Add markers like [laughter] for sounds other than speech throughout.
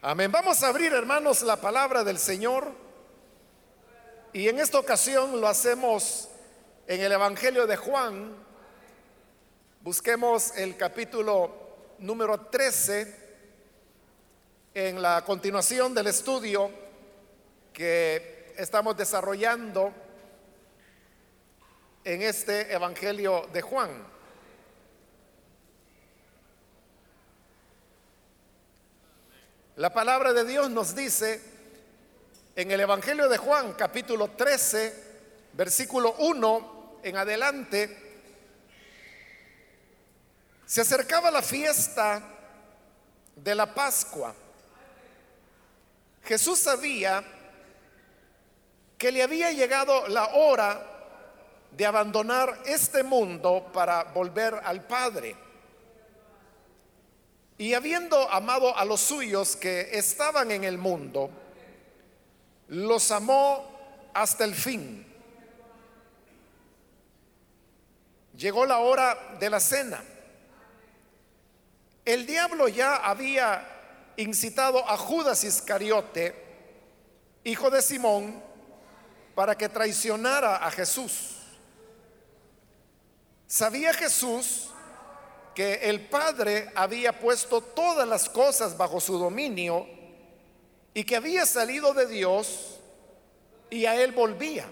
Amén. Vamos a abrir, hermanos, la palabra del Señor. Y en esta ocasión lo hacemos en el Evangelio de Juan. Busquemos el capítulo número 13 en la continuación del estudio que estamos desarrollando en este Evangelio de Juan. La palabra de Dios nos dice en el Evangelio de Juan, capítulo 13, versículo 1 en adelante, se acercaba la fiesta de la Pascua. Jesús sabía que le había llegado la hora de abandonar este mundo para volver al Padre. Y habiendo amado a los suyos que estaban en el mundo, los amó hasta el fin. Llegó la hora de la cena. El diablo ya había incitado a Judas Iscariote, hijo de Simón, para que traicionara a Jesús. Sabía Jesús que el Padre había puesto todas las cosas bajo su dominio y que había salido de Dios y a él volvía.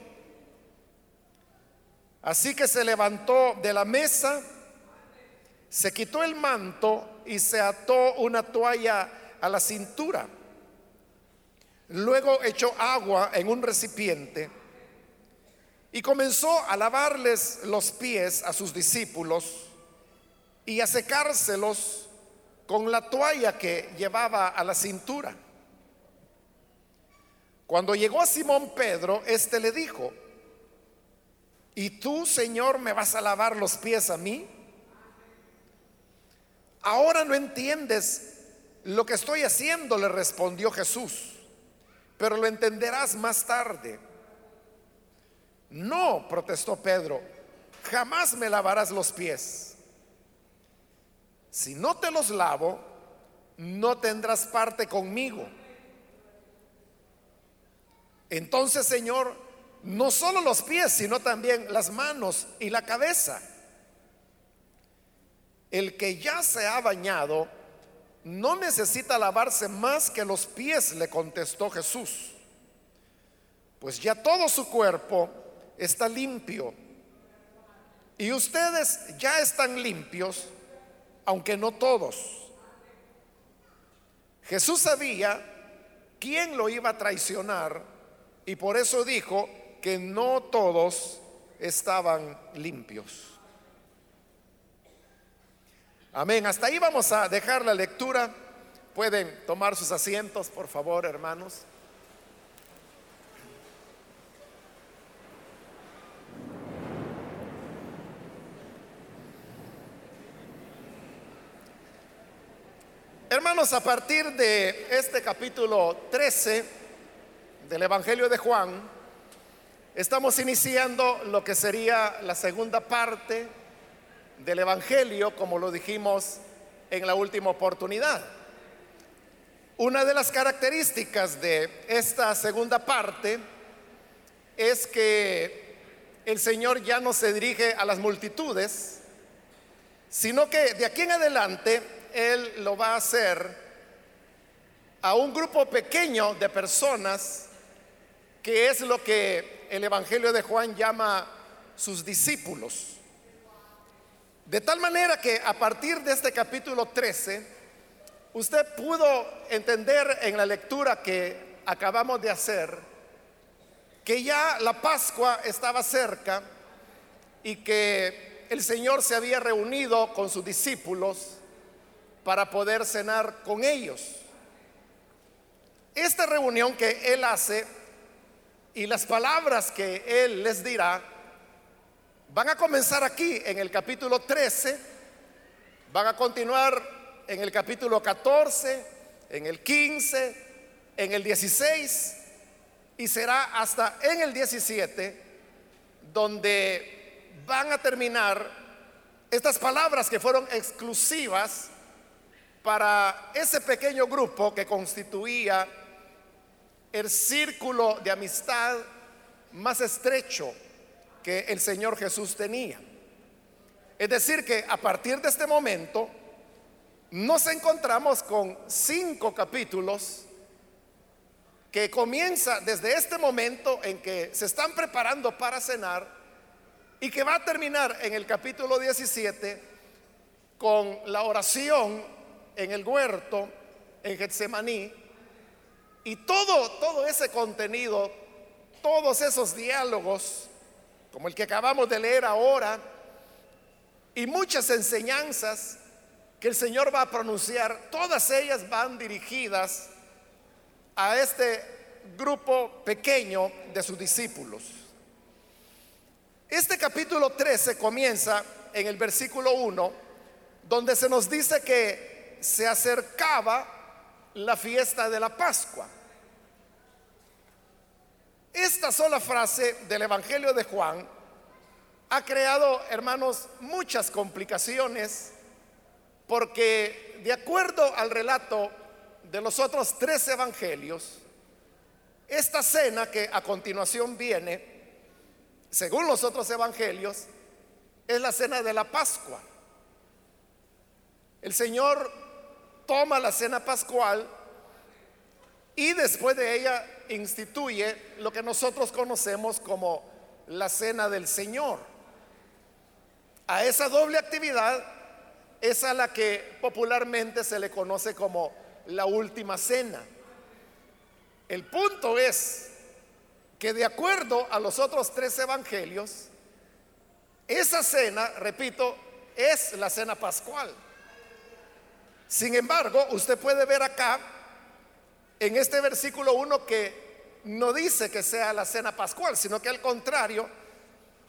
Así que se levantó de la mesa, se quitó el manto y se ató una toalla a la cintura. Luego echó agua en un recipiente y comenzó a lavarles los pies a sus discípulos y a secárselos con la toalla que llevaba a la cintura. Cuando llegó a Simón Pedro, éste le dijo, ¿y tú, Señor, me vas a lavar los pies a mí? Ahora no entiendes lo que estoy haciendo, le respondió Jesús, pero lo entenderás más tarde. No, protestó Pedro, jamás me lavarás los pies si no te los lavo, no tendrás parte conmigo. Entonces, Señor, no solo los pies, sino también las manos y la cabeza. El que ya se ha bañado no necesita lavarse más que los pies, le contestó Jesús. Pues ya todo su cuerpo está limpio. Y ustedes ya están limpios aunque no todos. Jesús sabía quién lo iba a traicionar y por eso dijo que no todos estaban limpios. Amén. Hasta ahí vamos a dejar la lectura. Pueden tomar sus asientos, por favor, hermanos. Hermanos, a partir de este capítulo 13 del Evangelio de Juan, estamos iniciando lo que sería la segunda parte del Evangelio, como lo dijimos en la última oportunidad. Una de las características de esta segunda parte es que el Señor ya no se dirige a las multitudes, sino que de aquí en adelante él lo va a hacer a un grupo pequeño de personas, que es lo que el Evangelio de Juan llama sus discípulos. De tal manera que a partir de este capítulo 13, usted pudo entender en la lectura que acabamos de hacer, que ya la Pascua estaba cerca y que el Señor se había reunido con sus discípulos para poder cenar con ellos. Esta reunión que Él hace y las palabras que Él les dirá van a comenzar aquí en el capítulo 13, van a continuar en el capítulo 14, en el 15, en el 16 y será hasta en el 17 donde van a terminar estas palabras que fueron exclusivas para ese pequeño grupo que constituía el círculo de amistad más estrecho que el Señor Jesús tenía. Es decir, que a partir de este momento nos encontramos con cinco capítulos que comienza desde este momento en que se están preparando para cenar y que va a terminar en el capítulo 17 con la oración en el huerto en Getsemaní y todo todo ese contenido, todos esos diálogos como el que acabamos de leer ahora y muchas enseñanzas que el Señor va a pronunciar, todas ellas van dirigidas a este grupo pequeño de sus discípulos. Este capítulo 13 comienza en el versículo 1, donde se nos dice que se acercaba la fiesta de la Pascua. Esta sola frase del Evangelio de Juan ha creado, hermanos, muchas complicaciones porque de acuerdo al relato de los otros tres evangelios, esta cena que a continuación viene, según los otros evangelios, es la cena de la Pascua. El Señor toma la cena pascual y después de ella instituye lo que nosotros conocemos como la cena del Señor. A esa doble actividad es a la que popularmente se le conoce como la última cena. El punto es que de acuerdo a los otros tres evangelios, esa cena, repito, es la cena pascual. Sin embargo, usted puede ver acá, en este versículo 1, que no dice que sea la cena pascual, sino que al contrario,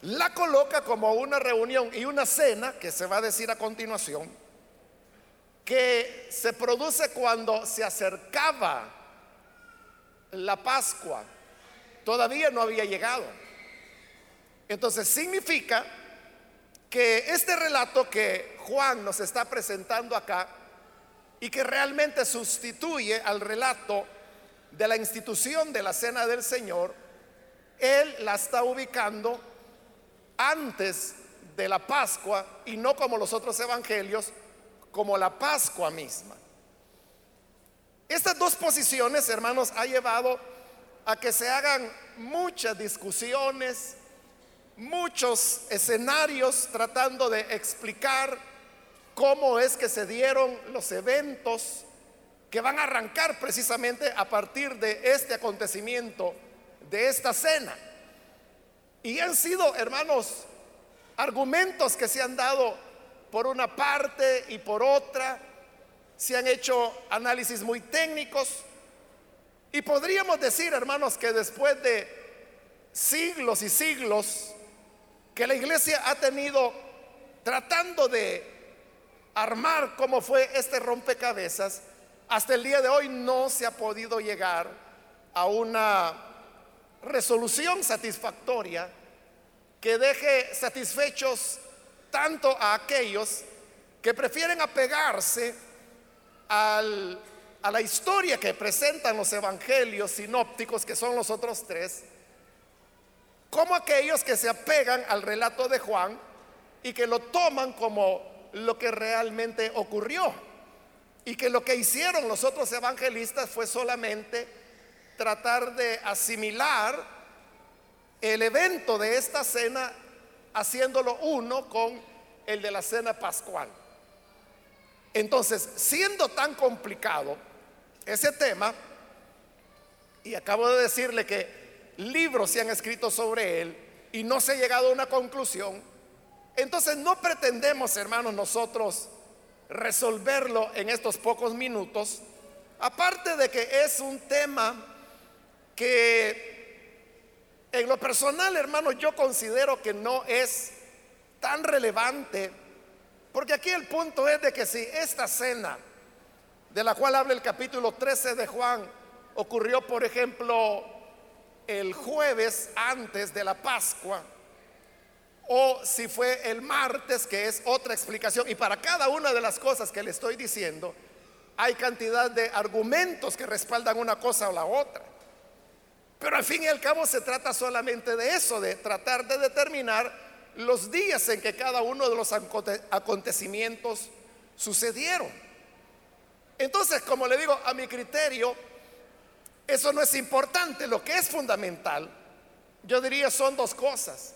la coloca como una reunión y una cena, que se va a decir a continuación, que se produce cuando se acercaba la Pascua. Todavía no había llegado. Entonces significa que este relato que Juan nos está presentando acá y que realmente sustituye al relato de la institución de la cena del Señor, él la está ubicando antes de la Pascua y no como los otros evangelios, como la Pascua misma. Estas dos posiciones, hermanos, ha llevado a que se hagan muchas discusiones, muchos escenarios tratando de explicar cómo es que se dieron los eventos que van a arrancar precisamente a partir de este acontecimiento, de esta cena. Y han sido, hermanos, argumentos que se han dado por una parte y por otra. Se han hecho análisis muy técnicos. Y podríamos decir, hermanos, que después de siglos y siglos que la iglesia ha tenido tratando de armar cómo fue este rompecabezas, hasta el día de hoy no se ha podido llegar a una resolución satisfactoria que deje satisfechos tanto a aquellos que prefieren apegarse a la historia que presentan los evangelios sinópticos, que son los otros tres, como aquellos que se apegan al relato de Juan y que lo toman como lo que realmente ocurrió. Y que lo que hicieron los otros evangelistas fue solamente tratar de asimilar el evento de esta cena haciéndolo uno con el de la cena pascual. Entonces, siendo tan complicado ese tema, y acabo de decirle que libros se han escrito sobre él y no se ha llegado a una conclusión, entonces no pretendemos, hermanos, nosotros resolverlo en estos pocos minutos, aparte de que es un tema que en lo personal, hermano, yo considero que no es tan relevante, porque aquí el punto es de que si esta cena, de la cual habla el capítulo 13 de Juan, ocurrió, por ejemplo, el jueves antes de la Pascua, o si fue el martes, que es otra explicación, y para cada una de las cosas que le estoy diciendo, hay cantidad de argumentos que respaldan una cosa o la otra. Pero al fin y al cabo se trata solamente de eso, de tratar de determinar los días en que cada uno de los acontecimientos sucedieron. Entonces, como le digo, a mi criterio, eso no es importante. Lo que es fundamental, yo diría, son dos cosas.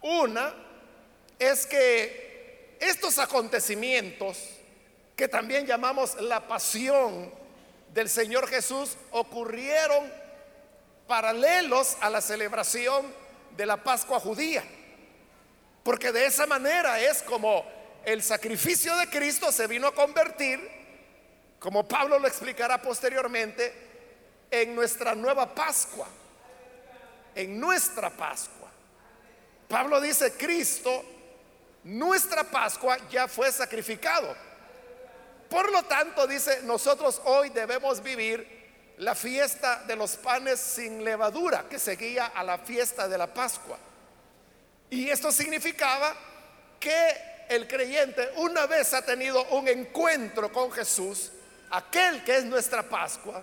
Una es que estos acontecimientos, que también llamamos la pasión del Señor Jesús, ocurrieron paralelos a la celebración de la Pascua judía. Porque de esa manera es como el sacrificio de Cristo se vino a convertir, como Pablo lo explicará posteriormente, en nuestra nueva Pascua, en nuestra Pascua. Pablo dice, Cristo, nuestra Pascua ya fue sacrificado. Por lo tanto, dice, nosotros hoy debemos vivir la fiesta de los panes sin levadura que seguía a la fiesta de la Pascua. Y esto significaba que el creyente, una vez ha tenido un encuentro con Jesús, aquel que es nuestra Pascua,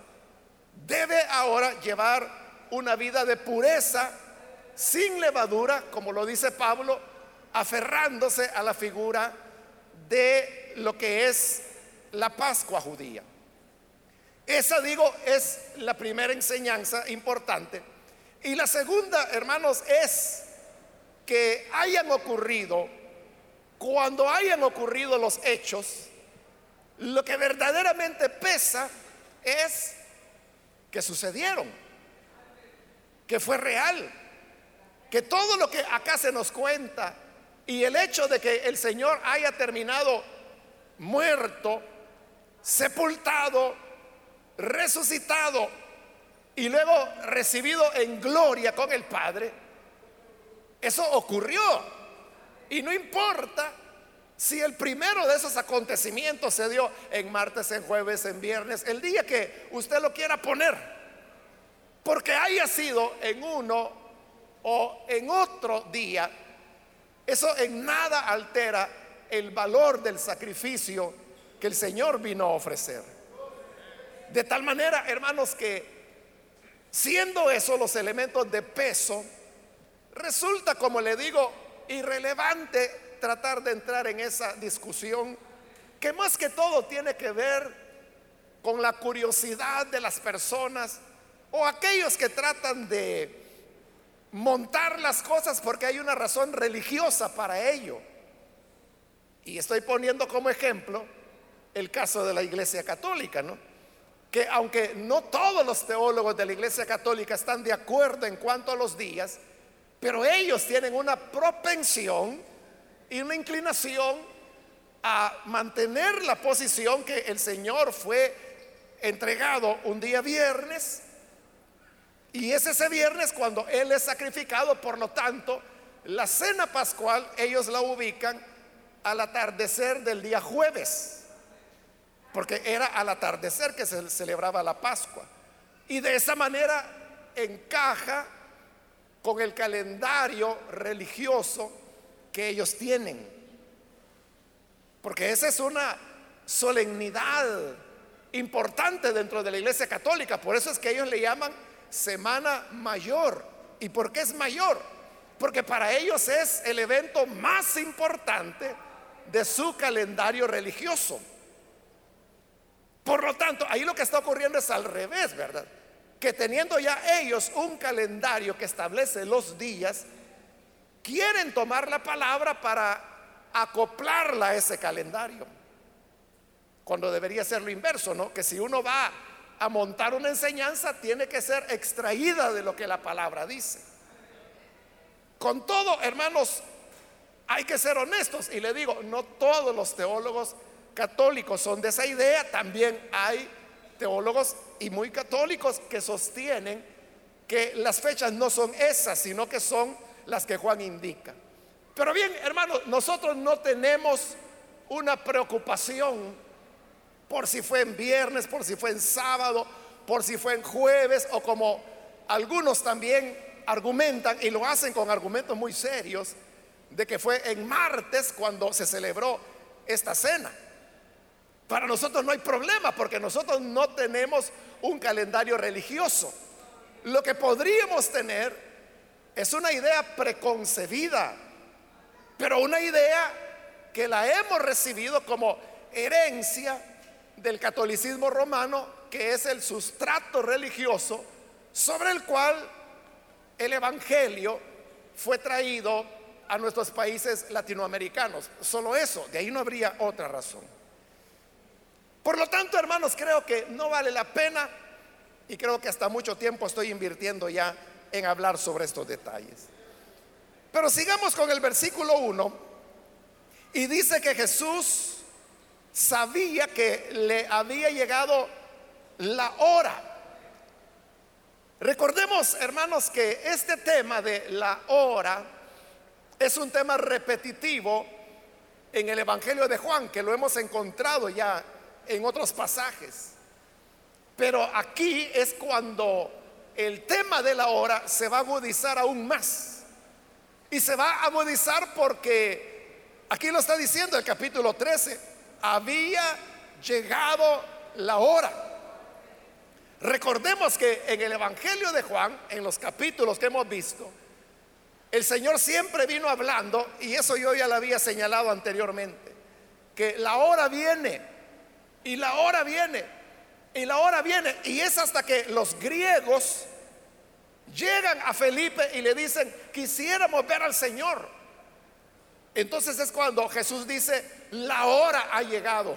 debe ahora llevar una vida de pureza, sin levadura, como lo dice Pablo, aferrándose a la figura de lo que es la Pascua judía. Esa, digo, es la primera enseñanza importante. Y la segunda, hermanos, es que hayan ocurrido, cuando hayan ocurrido los hechos, lo que verdaderamente pesa es que sucedieron, que fue real, que todo lo que acá se nos cuenta y el hecho de que el Señor haya terminado muerto, sepultado, resucitado y luego recibido en gloria con el Padre, eso ocurrió. Y no importa si el primero de esos acontecimientos se dio en martes, en jueves, en viernes, el día que usted lo quiera poner, porque haya sido en uno o en otro día, eso en nada altera el valor del sacrificio que el Señor vino a ofrecer. De tal manera, hermanos, que siendo esos los elementos de peso, Resulta, como le digo, irrelevante tratar de entrar en esa discusión que más que todo tiene que ver con la curiosidad de las personas o aquellos que tratan de montar las cosas porque hay una razón religiosa para ello. Y estoy poniendo como ejemplo el caso de la Iglesia Católica, ¿no? Que aunque no todos los teólogos de la Iglesia Católica están de acuerdo en cuanto a los días, pero ellos tienen una propensión y una inclinación a mantener la posición que el Señor fue entregado un día viernes y es ese viernes cuando Él es sacrificado, por lo tanto, la cena pascual ellos la ubican al atardecer del día jueves, porque era al atardecer que se celebraba la Pascua. Y de esa manera encaja con el calendario religioso que ellos tienen. Porque esa es una solemnidad importante dentro de la iglesia católica. Por eso es que ellos le llaman Semana Mayor. ¿Y por qué es mayor? Porque para ellos es el evento más importante de su calendario religioso. Por lo tanto, ahí lo que está ocurriendo es al revés, ¿verdad? que teniendo ya ellos un calendario que establece los días, quieren tomar la palabra para acoplarla a ese calendario. Cuando debería ser lo inverso, ¿no? Que si uno va a montar una enseñanza, tiene que ser extraída de lo que la palabra dice. Con todo, hermanos, hay que ser honestos. Y le digo, no todos los teólogos católicos son de esa idea, también hay teólogos y muy católicos que sostienen que las fechas no son esas, sino que son las que Juan indica. Pero bien, hermanos, nosotros no tenemos una preocupación por si fue en viernes, por si fue en sábado, por si fue en jueves o como algunos también argumentan y lo hacen con argumentos muy serios de que fue en martes cuando se celebró esta cena. Para nosotros no hay problema porque nosotros no tenemos un calendario religioso. Lo que podríamos tener es una idea preconcebida, pero una idea que la hemos recibido como herencia del catolicismo romano, que es el sustrato religioso sobre el cual el Evangelio fue traído a nuestros países latinoamericanos. Solo eso, de ahí no habría otra razón. Por lo tanto, hermanos, creo que no vale la pena y creo que hasta mucho tiempo estoy invirtiendo ya en hablar sobre estos detalles. Pero sigamos con el versículo 1 y dice que Jesús sabía que le había llegado la hora. Recordemos, hermanos, que este tema de la hora es un tema repetitivo en el Evangelio de Juan, que lo hemos encontrado ya en otros pasajes. Pero aquí es cuando el tema de la hora se va a agudizar aún más. Y se va a agudizar porque aquí lo está diciendo el capítulo 13, había llegado la hora. Recordemos que en el Evangelio de Juan, en los capítulos que hemos visto, el Señor siempre vino hablando, y eso yo ya lo había señalado anteriormente, que la hora viene, y la hora viene, y la hora viene, y es hasta que los griegos llegan a Felipe y le dicen, quisiéramos ver al Señor. Entonces es cuando Jesús dice, la hora ha llegado.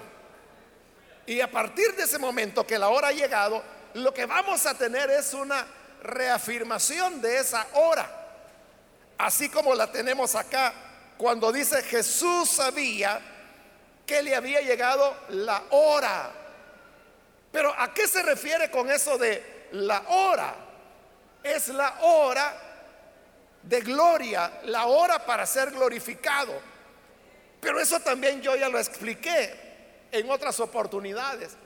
Y a partir de ese momento que la hora ha llegado, lo que vamos a tener es una reafirmación de esa hora así como la tenemos acá, cuando dice Jesús sabía que le había llegado la hora. Pero ¿a qué se refiere con eso de la hora? Es la hora de gloria, la hora para ser glorificado. Pero eso también yo ya lo expliqué en otras oportunidades.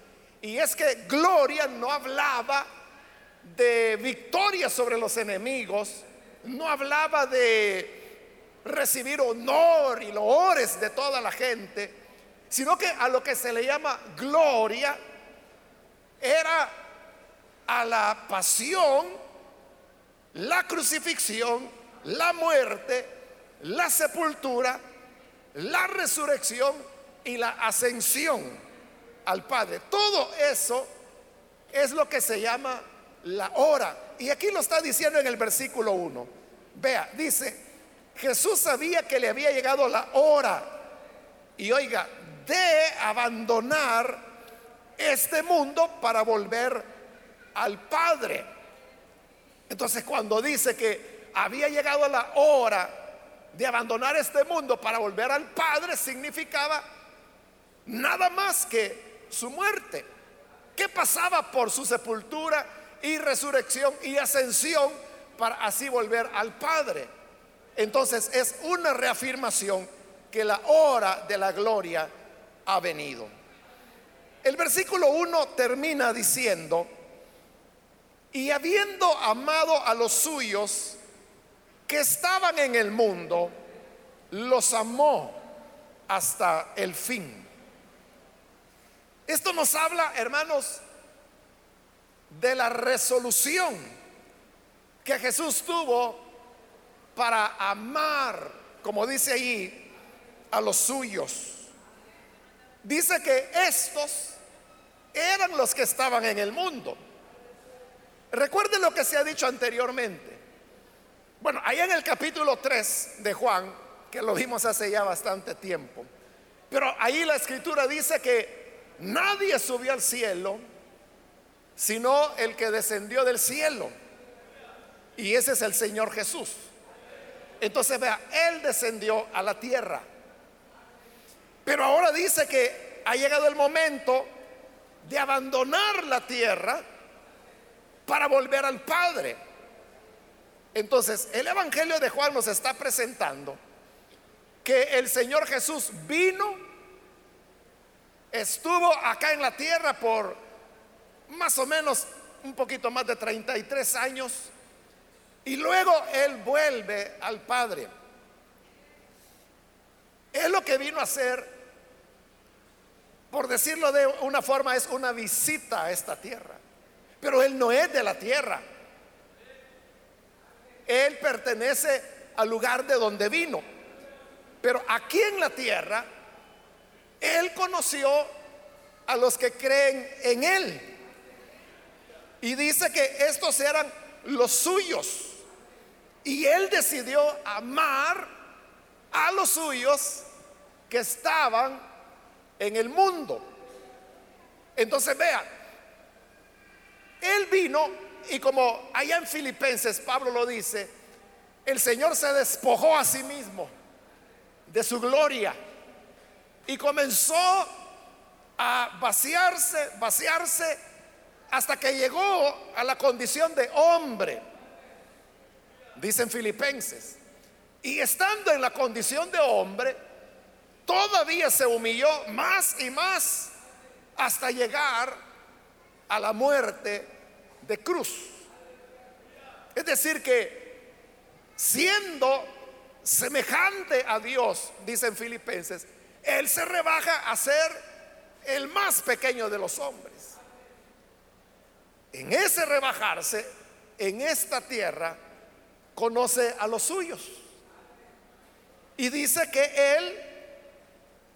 Y es que gloria no hablaba de victoria sobre los enemigos, no hablaba de recibir honor y loores de toda la gente, sino que a lo que se le llama gloria era a la pasión, la crucifixión, la muerte, la sepultura, la resurrección y la ascensión al Padre. Todo eso es lo que se llama la hora. Y aquí lo está diciendo en el versículo 1. Vea, dice, Jesús sabía que le había llegado la hora. Y oiga, de abandonar este mundo para volver al Padre. Entonces cuando dice que había llegado la hora de abandonar este mundo para volver al Padre, significaba nada más que su muerte. ¿Qué pasaba por su sepultura? y resurrección y ascensión para así volver al Padre. Entonces es una reafirmación que la hora de la gloria ha venido. El versículo 1 termina diciendo, y habiendo amado a los suyos que estaban en el mundo, los amó hasta el fin. Esto nos habla, hermanos, de la resolución que Jesús tuvo para amar, como dice ahí, a los suyos. Dice que estos eran los que estaban en el mundo. Recuerden lo que se ha dicho anteriormente. Bueno, ahí en el capítulo 3 de Juan, que lo vimos hace ya bastante tiempo, pero ahí la escritura dice que nadie subió al cielo sino el que descendió del cielo. Y ese es el Señor Jesús. Entonces vea, Él descendió a la tierra. Pero ahora dice que ha llegado el momento de abandonar la tierra para volver al Padre. Entonces, el Evangelio de Juan nos está presentando que el Señor Jesús vino, estuvo acá en la tierra por más o menos un poquito más de 33 años, y luego él vuelve al Padre. Es lo que vino a hacer por decirlo de una forma, es una visita a esta tierra. Pero Él no es de la tierra. Él pertenece al lugar de donde vino. Pero aquí en la tierra, Él conoció a los que creen en Él. Y dice que estos eran los suyos. Y Él decidió amar a los suyos que estaban en el mundo. Entonces vea, él vino y como allá en Filipenses Pablo lo dice, el Señor se despojó a sí mismo de su gloria y comenzó a vaciarse, vaciarse hasta que llegó a la condición de hombre, dicen Filipenses. Y estando en la condición de hombre, todavía se humilló más y más hasta llegar a la muerte de cruz. Es decir, que siendo semejante a Dios, dicen filipenses, Él se rebaja a ser el más pequeño de los hombres. En ese rebajarse, en esta tierra, conoce a los suyos. Y dice que Él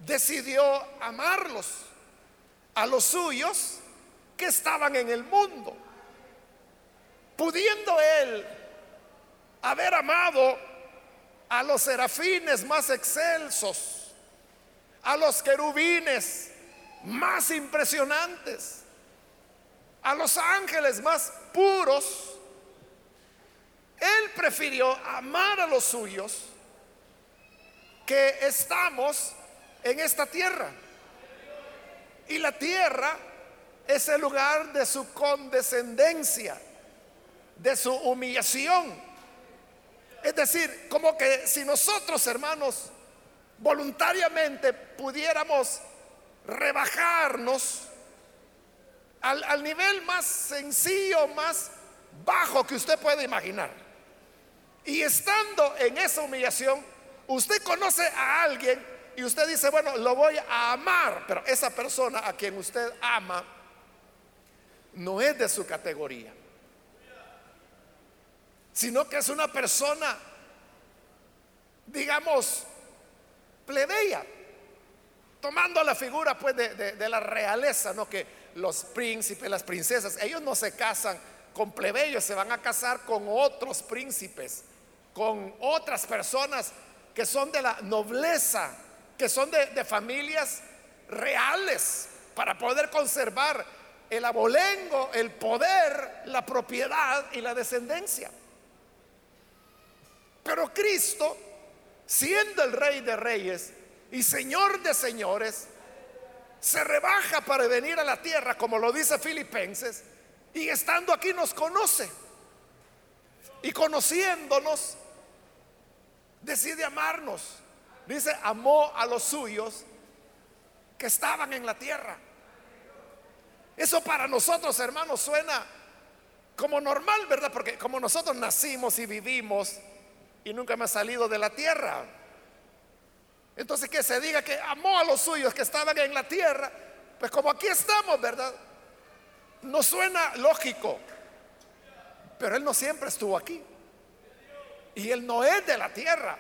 decidió amarlos a los suyos que estaban en el mundo. Pudiendo él haber amado a los serafines más excelsos, a los querubines más impresionantes, a los ángeles más puros, él prefirió amar a los suyos que estamos en esta tierra. Y la tierra es el lugar de su condescendencia, de su humillación. Es decir, como que si nosotros, hermanos, voluntariamente pudiéramos rebajarnos al, al, nivel más sencillo, más bajo que usted puede imaginar. Y estando en esa humillación, usted conoce a alguien y usted dice, bueno, lo voy a amar, pero esa persona a quien usted ama no es de su categoría, sino que es una persona, digamos, plebeya, tomando la figura pues de, la realeza, ¿no? Que los príncipes, las princesas, ellos no se casan con plebeyos, se van a casar con otros príncipes, con otras personas que son de la nobleza que son de, familias reales para poder conservar el abolengo, el poder, la propiedad y la descendencia. Pero Cristo, siendo el rey de reyes y señor de señores, se rebaja para venir a la tierra, como lo dice Filipenses, y estando aquí nos conoce. Y conociéndonos, decide amarnos Dice, amó a los suyos que estaban en la tierra. Eso para nosotros, hermanos, suena como normal, ¿verdad? Porque como nosotros nacimos y vivimos y nunca hemos salido de la tierra. Entonces que se diga que amó a los suyos que estaban en la tierra, pues como aquí estamos, ¿verdad? No suena lógico, pero Él no siempre estuvo aquí. Y Él no es de la tierra.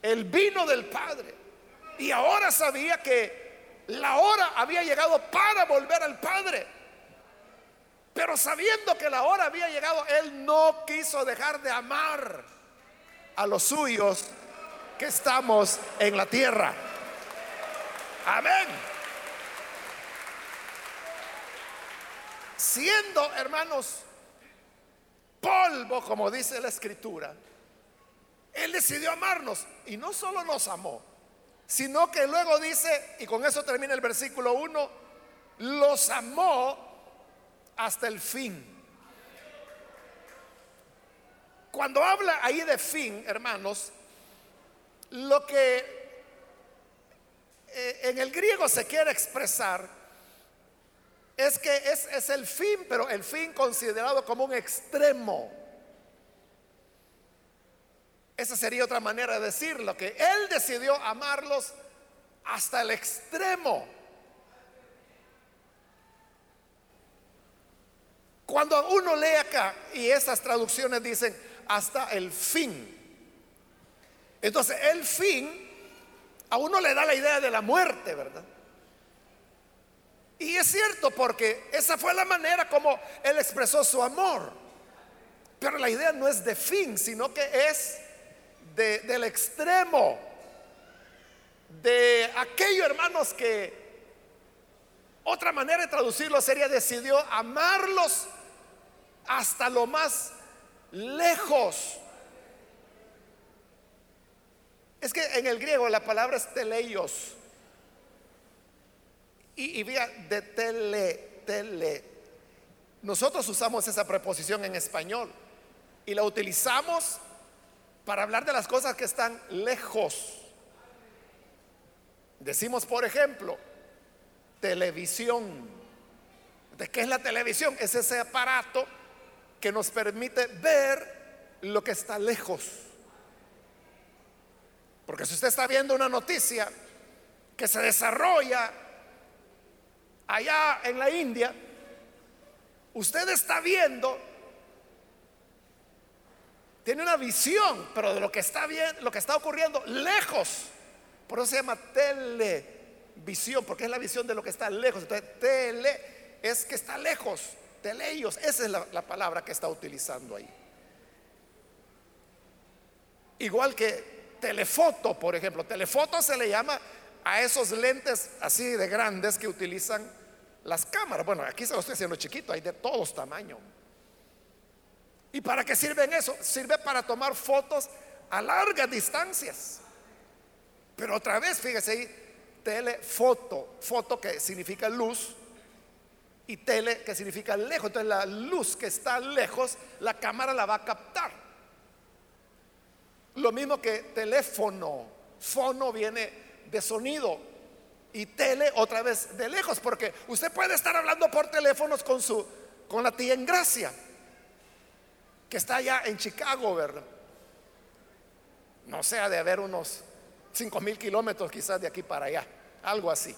El vino del Padre. Y ahora sabía que la hora había llegado para volver al Padre. Pero sabiendo que la hora había llegado, Él no quiso dejar de amar a los suyos que estamos en la tierra. Amén. Siendo, hermanos, polvo, como dice la escritura, él decidió amarnos y no solo nos amó, sino que luego dice, y con eso termina el versículo 1, los amó hasta el fin. Cuando habla ahí de fin, hermanos, lo que eh, en el griego se quiere expresar es que es, es el fin, pero el fin considerado como un extremo. Esa sería otra manera de decirlo, que Él decidió amarlos hasta el extremo. Cuando uno lee acá y esas traducciones dicen, hasta el fin, entonces el fin a uno le da la idea de la muerte, ¿verdad? Y es cierto porque esa fue la manera como él expresó su amor. Pero la idea no es de fin, sino que es del extremo de aquello, hermanos, que otra manera de traducirlo sería decidió amarlos hasta lo más lejos. Es que en el griego la palabra es teleios. Y, y de tele, tele. Nosotros usamos esa preposición en español y la utilizamos para hablar de las cosas que están lejos. Decimos, por ejemplo, televisión. ¿De qué es la televisión? Es ese aparato que nos permite ver lo que está lejos. Porque si usted está viendo una noticia que se desarrolla allá en la India, usted está viendo, tiene una visión, pero de lo que está bien, lo que está ocurriendo lejos. Por eso se llama televisión, porque es la visión de lo que está lejos. Entonces, tele es que está lejos, teleios, esa es la, la palabra que está utilizando ahí. Igual que telefoto, por ejemplo. Telefoto se le llama a esos lentes así de grandes que utilizan las cámaras. Bueno, aquí se lo estoy haciendo chiquito, hay de todos tamaños. ¿Y para qué sirven eso? Sirve para tomar fotos a largas distancias. Pero otra vez, fíjese ahí, telefoto, foto que significa luz y tele que significa lejos. Entonces la luz que está lejos, la cámara la va a captar. Lo mismo que teléfono. Fono viene de sonido y tele otra vez de lejos, porque usted puede estar hablando por teléfonos con su con la tía en Gracia, que está allá en Chicago, ¿verdad? No sea de haber unos 5 mil kilómetros quizás de aquí para allá, algo así.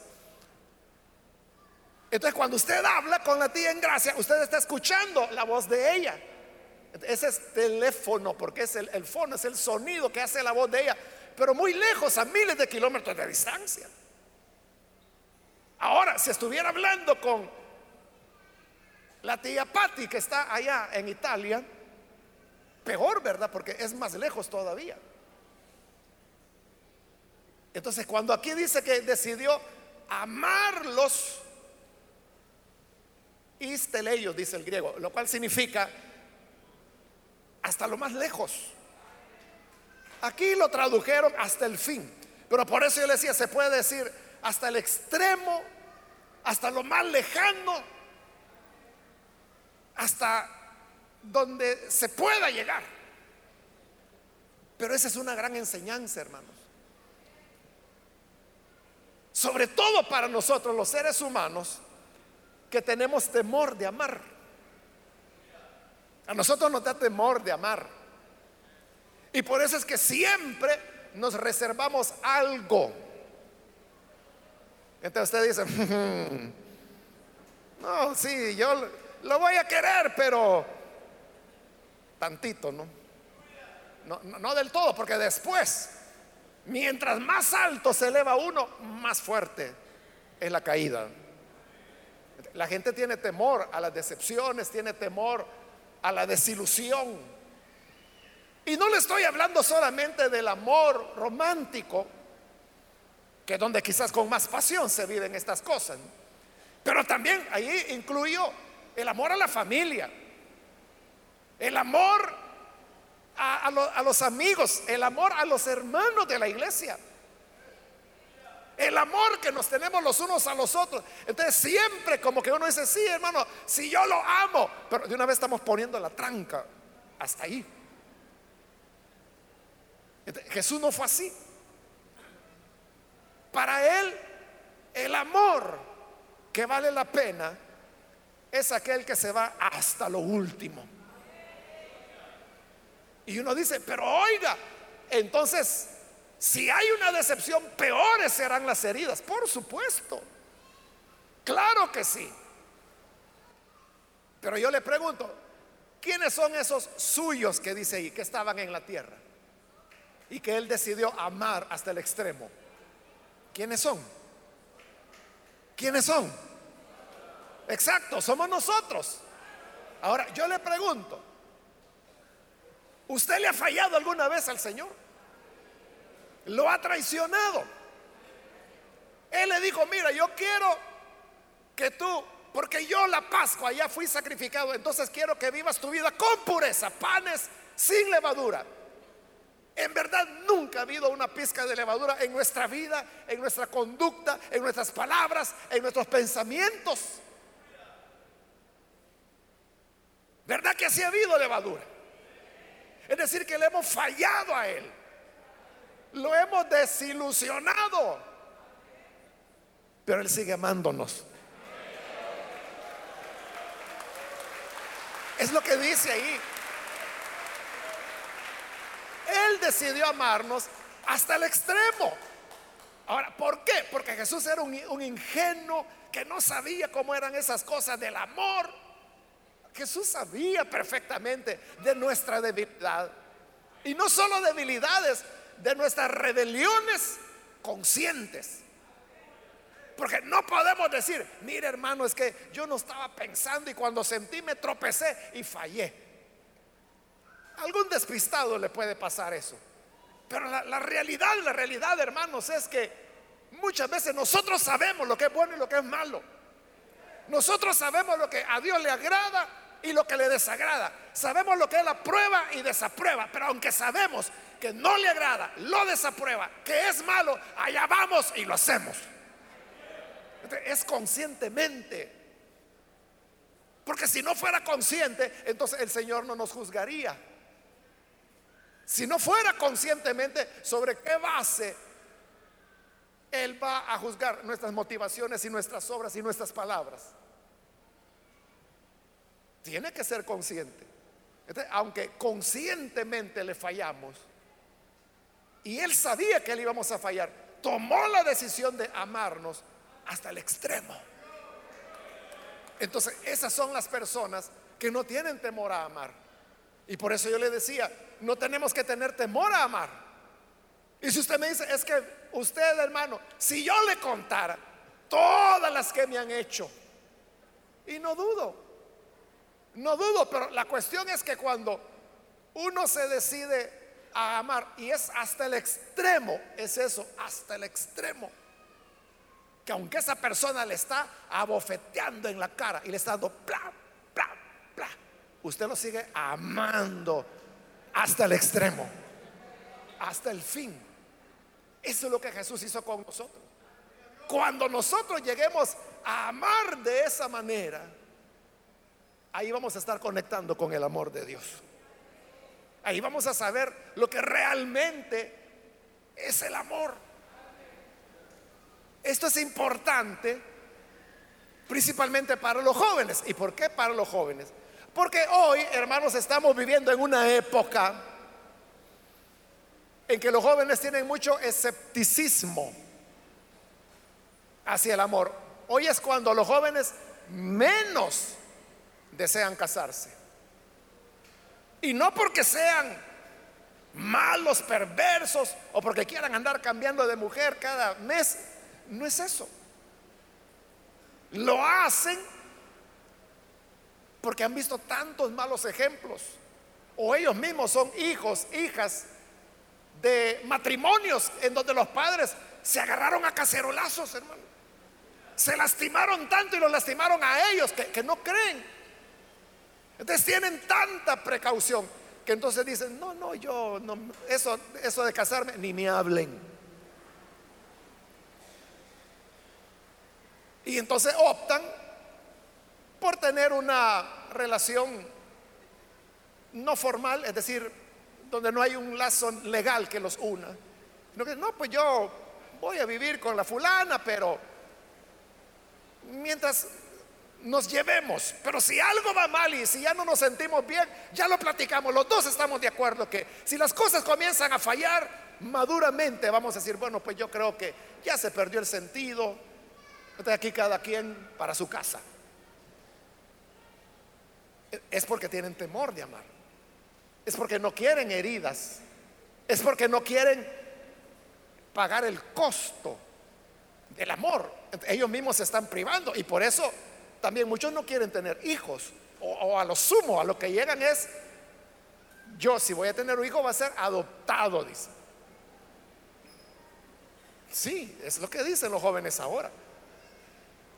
Entonces cuando usted habla con la tía en Gracia, usted está escuchando la voz de ella. Ese es teléfono, porque es el, el fono, es el sonido que hace la voz de ella, pero muy lejos, a miles de kilómetros de distancia. Ahora, si estuviera hablando con la tía Patti que está allá en Italia, peor, ¿verdad? Porque es más lejos todavía. Entonces, cuando aquí dice que decidió amarlos, isteleios, dice el griego, lo cual significa hasta lo más lejos. Aquí lo tradujeron hasta el fin. Pero por eso yo le decía, se puede decir hasta el extremo, hasta lo más lejano, hasta donde se pueda llegar. Pero esa es una gran enseñanza, hermanos. Sobre todo para nosotros los seres humanos que tenemos temor de amar. A nosotros nos da temor de amar. Y por eso es que siempre nos reservamos algo. Entonces usted dice, mm, no, sí, yo lo voy a querer, pero tantito, ¿no? No, no del todo, porque después, mientras más alto se eleva uno, más fuerte es la caída. La gente tiene temor a las decepciones, tiene temor a la desilusión. Y no le estoy hablando solamente del amor romántico, que es donde quizás con más pasión se viven estas cosas, pero también ahí incluyó el amor a la familia, el amor a los amigos, el amor a los hermanos de la iglesia. El amor que nos tenemos los unos a los otros. Entonces siempre como que uno dice, sí hermano, si yo lo amo, pero de una vez estamos poniendo la tranca hasta ahí. Jesús no fue así. Para él, el amor que vale la pena es aquel que se va hasta lo último. Y uno dice, pero oiga, entonces si hay una decepción, peores serán las heridas, por supuesto. Claro que sí. Pero yo le pregunto, ¿quiénes son esos suyos que dice ahí, que estaban en la tierra? Y que él decidió amar hasta el extremo. ¿Quiénes son? ¿Quiénes son? Exacto, somos nosotros. Ahora, yo le pregunto, ¿usted le ha fallado alguna vez al Señor? ¿Lo ha traicionado? Él le dijo, mira, yo quiero que tú, porque yo la Pascua ya fui sacrificado, entonces quiero que vivas tu vida con pureza, panes sin levadura. En verdad nunca ha habido una pizca de levadura en nuestra vida, en nuestra conducta, en nuestras palabras, en nuestros pensamientos. ¿Verdad que así ha habido levadura? Es decir, que le hemos fallado a Él. Lo hemos desilusionado. Pero Él sigue amándonos. Es lo que dice ahí. Él decidió amarnos hasta el extremo. Ahora, ¿por qué? Porque Jesús era un, ingenuo que no sabía cómo eran esas cosas del amor. Jesús sabía perfectamente de nuestra debilidad. Y no solo debilidades, de nuestras rebeliones conscientes. Porque no podemos decir, mire hermano, es que yo no estaba pensando y cuando sentí me tropecé y fallé. Algún despistado le puede pasar eso. Pero la, la realidad, la realidad, hermanos, es que muchas veces nosotros sabemos lo que es bueno y lo que es malo. Nosotros sabemos lo que a Dios le agrada y lo que le desagrada. Sabemos lo que es la prueba y desaprueba. Pero aunque sabemos que no le agrada, lo desaprueba, que es malo, allá vamos y lo hacemos es conscientemente. Porque si no fuera consciente, entonces el Señor no nos juzgaría. Si no fuera conscientemente, ¿sobre qué base Él va a juzgar nuestras motivaciones y nuestras obras y nuestras palabras? Tiene que ser consciente. aunque conscientemente le fallamos, y Él sabía que le íbamos a fallar, tomó la decisión de amarnos hasta el extremo. Entonces, esas son las personas que no tienen temor a amar. Y por eso yo le decía, no tenemos que tener temor a amar. Y si usted me dice, es que usted, hermano, si yo le contara todas las que me han hecho, y no dudo, no dudo, pero la cuestión es que cuando uno se decide a amar, y es hasta el extremo, es eso, hasta el extremo que aunque esa persona le está abofeteando en la cara y le está dando bla, bla, bla, usted lo sigue amando hasta el extremo, hasta el fin. Eso es lo que Jesús hizo con nosotros. Cuando nosotros lleguemos a amar de esa manera, ahí vamos a estar conectando con el amor de Dios. Ahí vamos a saber lo que realmente es el amor. Esto es importante principalmente para los jóvenes. ¿Y por qué para los jóvenes? Porque hoy, hermanos, estamos viviendo en una época en que los jóvenes tienen mucho escepticismo hacia el amor. Hoy es cuando los jóvenes menos desean casarse. Y no porque sean malos, perversos o porque quieran andar cambiando de mujer cada mes, no es eso. Lo hacen porque han visto tantos malos ejemplos. O ellos mismos son hijos, hijas de matrimonios en donde los padres se agarraron a cacerolazos, hermano. Se lastimaron tanto y los lastimaron a ellos que, no creen. Entonces tienen tanta precaución que entonces dicen, no, no, yo eso, eso de casarme, ni me hablen. Y entonces optan por tener una relación no formal, es decir, donde no hay un lazo legal que los una. No, no, pues yo voy a vivir con la fulana, pero mientras nos llevemos, pero si algo va mal y si ya no nos sentimos bien, ya lo platicamos, los dos estamos de acuerdo que si las cosas comienzan a fallar, maduramente vamos a decir, bueno, pues yo creo que ya se perdió el sentido, aquí cada quien para su casa. es porque tienen temor de amar. Es porque no quieren heridas. Es porque no quieren pagar el costo del amor. Ellos mismos se están privando y por eso también muchos no quieren tener hijos. O, a lo sumo, a lo que llegan es, yo si voy a tener un hijo va a ser adoptado, dice. Sí, es lo que dicen los jóvenes ahora.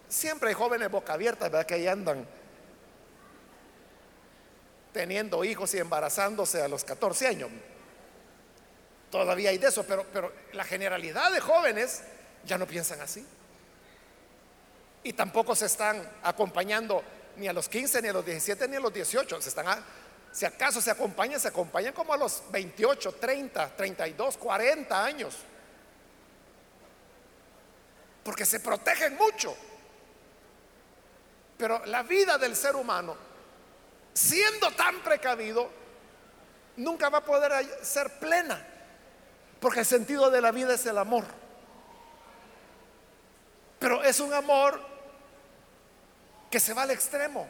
Siempre hay jóvenes boca abierta, ¿verdad? Que ahí andan teniendo hijos y embarazándose a los 14 años. Todavía hay de eso, pero, pero la generalidad de jóvenes ya no piensan así. Y tampoco se están acompañando ni a los 15, ni a los 17, ni a los 18. Se están si acaso se acompañan, se acompañan como a los 28, 30, 32, 40 años. Porque se protegen mucho. Pero la vida del ser humano, siendo tan precavido, nunca va a poder ser plena. Porque el sentido de la vida es el amor. Pero es un amor que se va al extremo.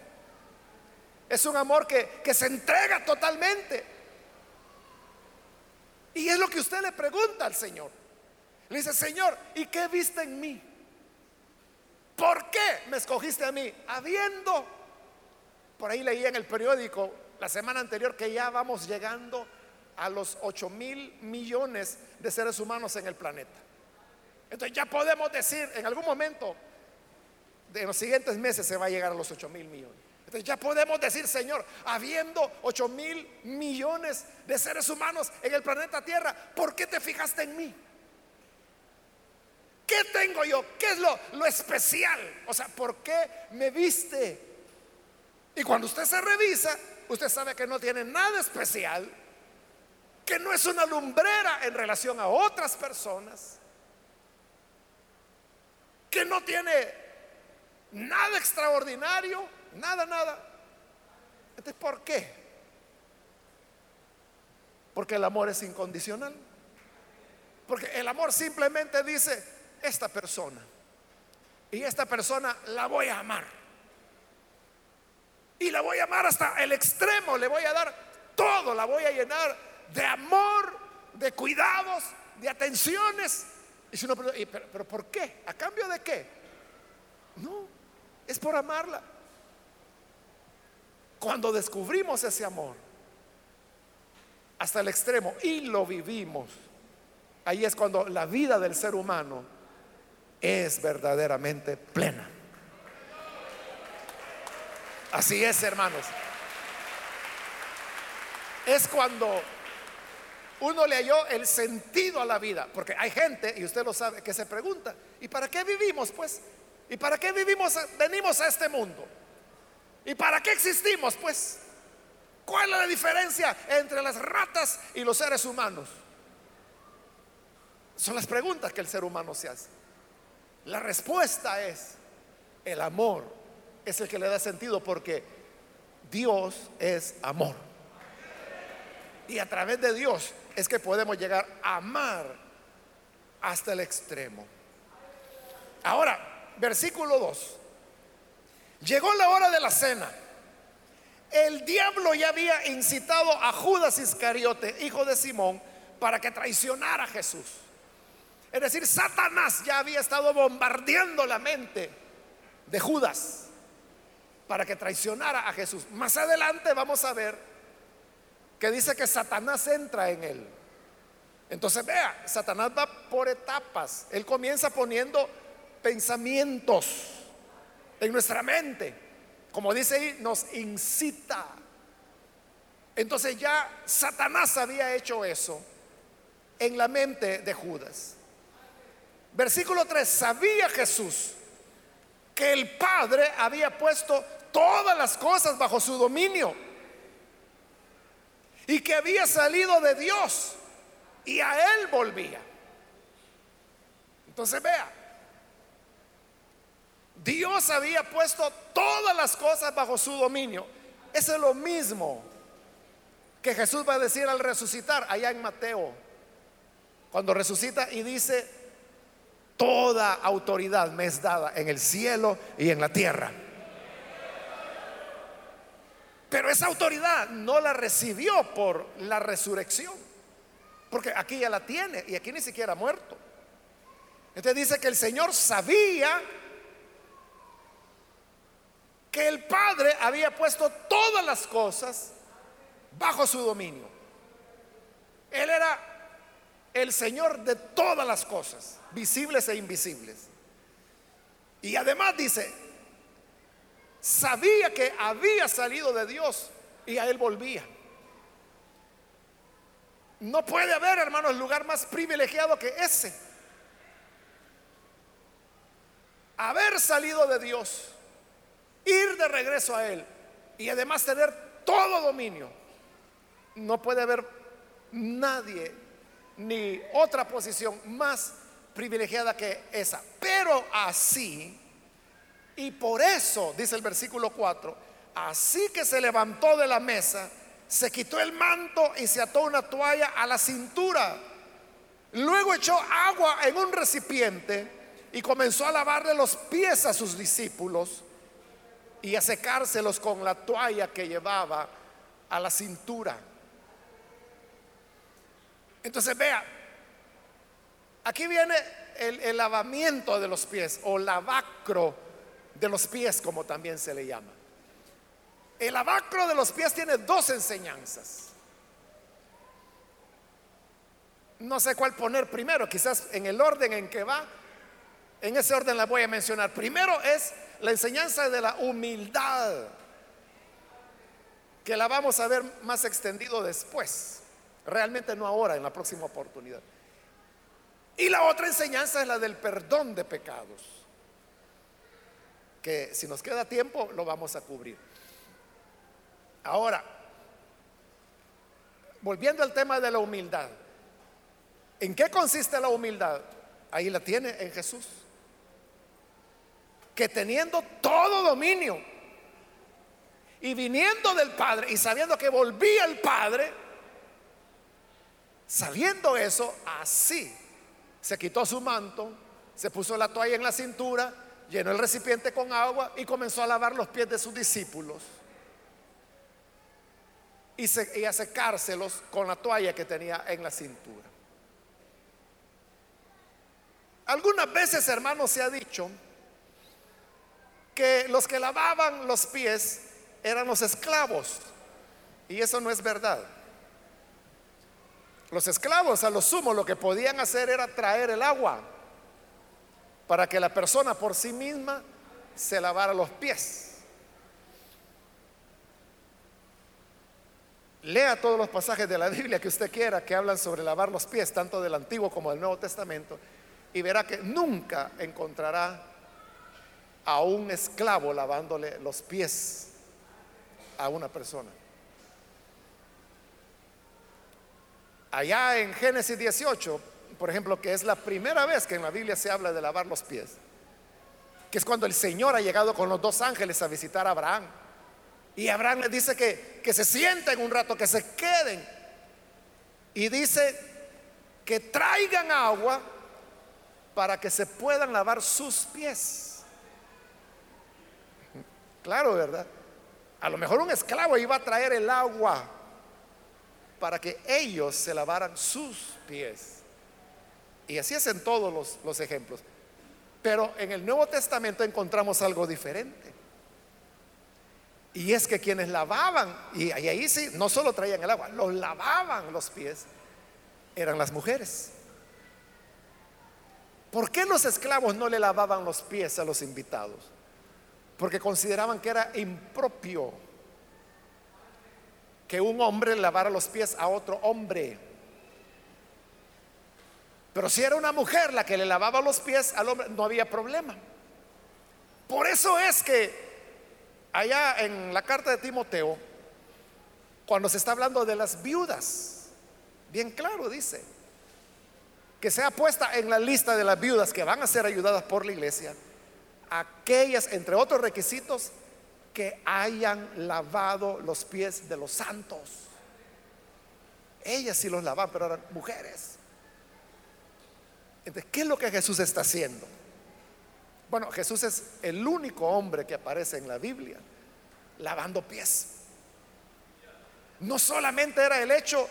Es un amor que, que se entrega totalmente. Y es lo que usted le pregunta al Señor. Le dice, Señor, ¿y qué viste en mí? ¿Por qué me escogiste a mí? Habiendo, por ahí leí en el periódico la semana anterior que ya vamos llegando a los 8 mil millones de seres humanos en el planeta. Entonces ya podemos decir, en algún momento de los siguientes meses se va a llegar a los 8 mil millones. Entonces ya podemos decir, Señor, habiendo 8 mil millones de seres humanos en el planeta Tierra, ¿por qué te fijaste en mí? ¿Qué tengo yo? ¿Qué es lo, lo especial? O sea, ¿por qué me viste? Y cuando usted se revisa, usted sabe que no tiene nada especial, que no es una lumbrera en relación a otras personas, que no tiene nada extraordinario, nada, nada. Entonces, ¿por qué? Porque el amor es incondicional. Porque el amor simplemente dice, esta persona, y esta persona la voy a amar. Y la voy a amar hasta el extremo, le voy a dar todo, la voy a llenar de amor, de cuidados, de atenciones. Y si uno pero, pero ¿por qué? ¿A cambio de qué? No, es por amarla. Cuando descubrimos ese amor hasta el extremo y lo vivimos, ahí es cuando la vida del ser humano es verdaderamente plena. Así es, hermanos. Es cuando uno le halló el sentido a la vida, porque hay gente, y usted lo sabe, que se pregunta, ¿y para qué vivimos? Pues ¿Y para qué vivimos, venimos a este mundo? ¿Y para qué existimos? Pues, ¿cuál es la diferencia entre las ratas y los seres humanos? Son las preguntas que el ser humano se hace. La respuesta es, el amor es el que le da sentido porque Dios es amor. Y a través de Dios es que podemos llegar a amar hasta el extremo. Ahora, versículo 2. Llegó la hora de la cena. El diablo ya había incitado a Judas Iscariote, hijo de Simón, para que traicionara a Jesús. Es decir, Satanás ya había estado bombardeando la mente de Judas para que traicionara a Jesús. Más adelante vamos a ver que dice que Satanás entra en él. Entonces vea, Satanás va por etapas. Él comienza poniendo pensamientos en nuestra mente. Como dice ahí, nos incita. Entonces ya Satanás había hecho eso en la mente de Judas. Versículo 3, sabía Jesús que el Padre había puesto todas las cosas bajo su dominio y que había salido de Dios y a Él volvía. Entonces vea, Dios había puesto todas las cosas bajo su dominio. Eso es lo mismo que Jesús va a decir al resucitar allá en Mateo. Cuando resucita y dice, toda autoridad me es dada en el cielo y en la tierra. Pero esa autoridad no la recibió por la resurrección. Porque aquí ya la tiene y aquí ni siquiera ha muerto. Entonces dice que el Señor sabía que el Padre había puesto todas las cosas bajo su dominio. Él era el Señor de todas las cosas, visibles e invisibles. Y además dice, sabía que había salido de Dios y a Él volvía. No puede haber, hermanos, lugar más privilegiado que ese. Haber salido de Dios, ir de regreso a Él y además tener todo dominio. No puede haber nadie ni otra posición más privilegiada que esa. Pero así, y por eso, dice el versículo 4, así que se levantó de la mesa, se quitó el manto y se ató una toalla a la cintura. Luego echó agua en un recipiente y comenzó a lavarle los pies a sus discípulos y a secárselos con la toalla que llevaba a la cintura. Entonces vea, aquí viene el, lavamiento de los pies o lavacro de los pies, como también se le llama. El lavacro de los pies tiene dos enseñanzas. No sé cuál poner primero, quizás en el orden en que va, en ese orden la voy a mencionar. Primero es la enseñanza de la humildad, que la vamos a ver más extendido después. Realmente no ahora, en la próxima oportunidad. Y la otra enseñanza es la del perdón de pecados, que si nos queda tiempo lo vamos a cubrir. Ahora, volviendo al tema de la humildad, ¿en qué consiste la humildad? Ahí la tiene en Jesús. Que teniendo todo dominio y viniendo del Padre y sabiendo que volvía el Padre, Sabiendo eso, así se quitó su manto, se puso la toalla en la cintura, llenó el recipiente con agua y comenzó a lavar los pies de sus discípulos y, a secárselos con la toalla que tenía en la cintura. Algunas veces, hermanos, se ha dicho que los que lavaban los pies eran los esclavos. Y eso no es verdad. Los esclavos a lo sumo lo que podían hacer era traer el agua para que la persona por sí misma se lavara los pies. Lea todos los pasajes de la Biblia que usted quiera que hablan sobre lavar los pies, tanto del Antiguo como del Nuevo Testamento, y verá que nunca encontrará a un esclavo lavándole los pies a una persona. Allá en Génesis 18, por ejemplo, que es la primera vez que en la Biblia se habla de lavar los pies, que es cuando el Señor ha llegado con los dos ángeles a visitar a Abraham. Y Abraham le dice que, que se sienten un rato, que se queden. Y dice que traigan agua para que se puedan lavar sus pies. Claro, ¿verdad? A lo mejor un esclavo iba a traer el agua para que ellos se lavaran sus pies. Y así es en todos los, los ejemplos. Pero en el Nuevo Testamento encontramos algo diferente. Y es que quienes lavaban, y ahí sí, no solo traían el agua, los lavaban los pies, eran las mujeres. ¿Por qué los esclavos no le lavaban los pies a los invitados? Porque consideraban que era impropio que un hombre lavara los pies a otro hombre. Pero si era una mujer la que le lavaba los pies al hombre, no había problema. Por eso es que allá en la carta de Timoteo, cuando se está hablando de las viudas, bien claro dice, que sea puesta en la lista de las viudas que van a ser ayudadas por la iglesia, aquellas, entre otros requisitos, que hayan lavado los pies de los santos. Ellas sí los lavaban, pero eran mujeres. Entonces, ¿qué es lo que Jesús está haciendo? Bueno, Jesús es el único hombre que aparece en la Biblia lavando pies. no solamente era el hecho,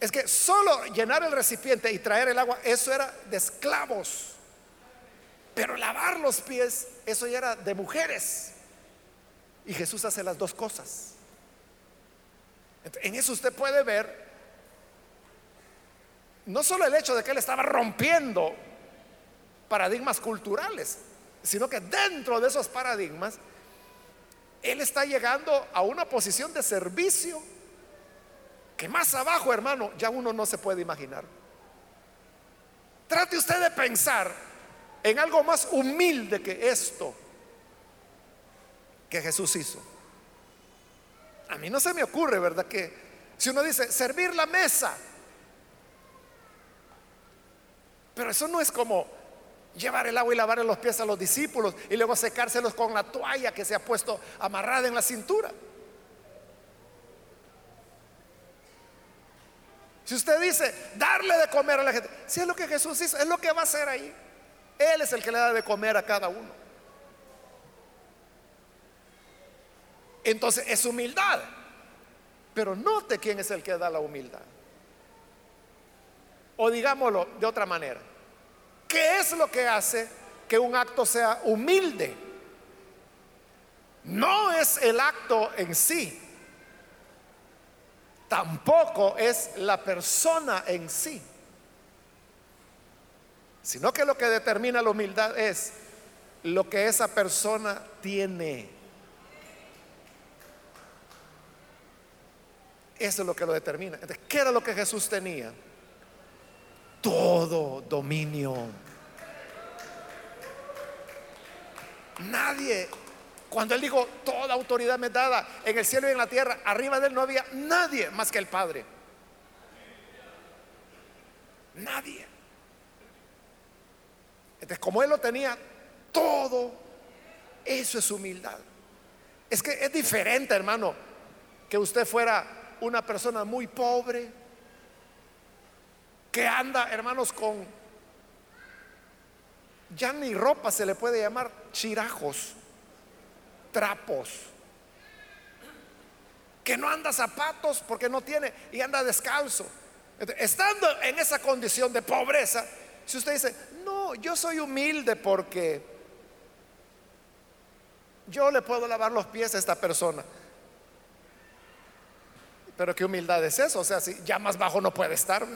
es que solo llenar el recipiente y traer el agua, eso era de esclavos. Pero lavar los pies, eso ya era de mujeres. Y Jesús hace las dos cosas. En eso usted puede ver no solo el hecho de que él estaba rompiendo paradigmas culturales, sino que dentro de esos paradigmas, él está llegando a una posición de servicio que más abajo, hermano, ya uno no se puede imaginar. Trate usted de pensar en algo más humilde que esto que Jesús hizo. A mí no se me ocurre, ¿verdad? Que si uno dice servir la mesa, pero eso no es como llevar el agua y lavar los pies a los discípulos y luego secárselos con la toalla que se ha puesto amarrada en la cintura. Si usted dice darle de comer a la gente, si es lo que Jesús hizo, es lo que va a hacer ahí. Él es el que le da de comer a cada uno. Entonces es humildad. Pero note quién es el que da la humildad. O digámoslo de otra manera. ¿Qué es lo que hace que un acto sea humilde? No es el acto en sí. Tampoco es la persona en sí. Sino que lo que determina la humildad es lo que esa persona tiene. Eso es lo que lo determina. ¿qué era lo que Jesús tenía? todo dominio. Nadie, cuando él dijo, toda autoridad me dada en el cielo y en la tierra, arriba de él no había nadie más que el Padre. Nadie. Como él lo tenía todo, eso es humildad. Es que es diferente, hermano, que usted fuera una persona muy pobre que anda, hermanos, con ya ni ropa se le puede llamar chirajos, trapos, que no anda zapatos porque no tiene y anda descalzo. Estando en esa condición de pobreza, si usted dice, no, yo soy humilde porque yo le puedo lavar los pies a esta persona. Pero qué humildad es eso, o sea, si ya más bajo no puede estar.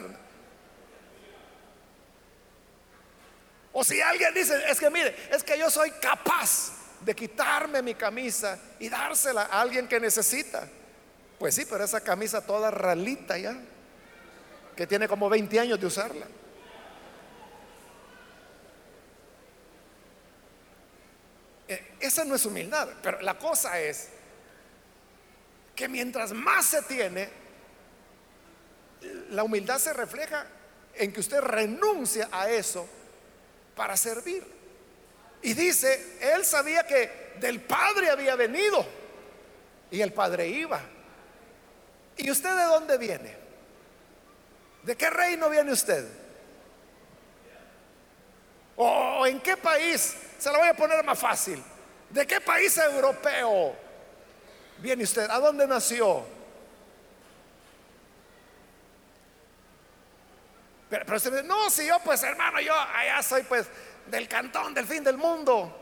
O si alguien dice, es que mire, es que yo soy capaz de quitarme mi camisa y dársela a alguien que necesita. Pues sí, pero esa camisa toda ralita ya, que tiene como 20 años de usarla. Esa no es humildad, pero la cosa es que mientras más se tiene, la humildad se refleja en que usted renuncia a eso para servir. Y dice, él sabía que del Padre había venido y el Padre iba. ¿Y usted de dónde viene? ¿De qué reino viene usted? ¿O en qué país? Se lo voy a poner más fácil. ¿De qué país europeo viene usted? ¿A dónde nació? Pero, usted dice, no, si yo pues hermano, yo allá soy pues del cantón, del fin del mundo.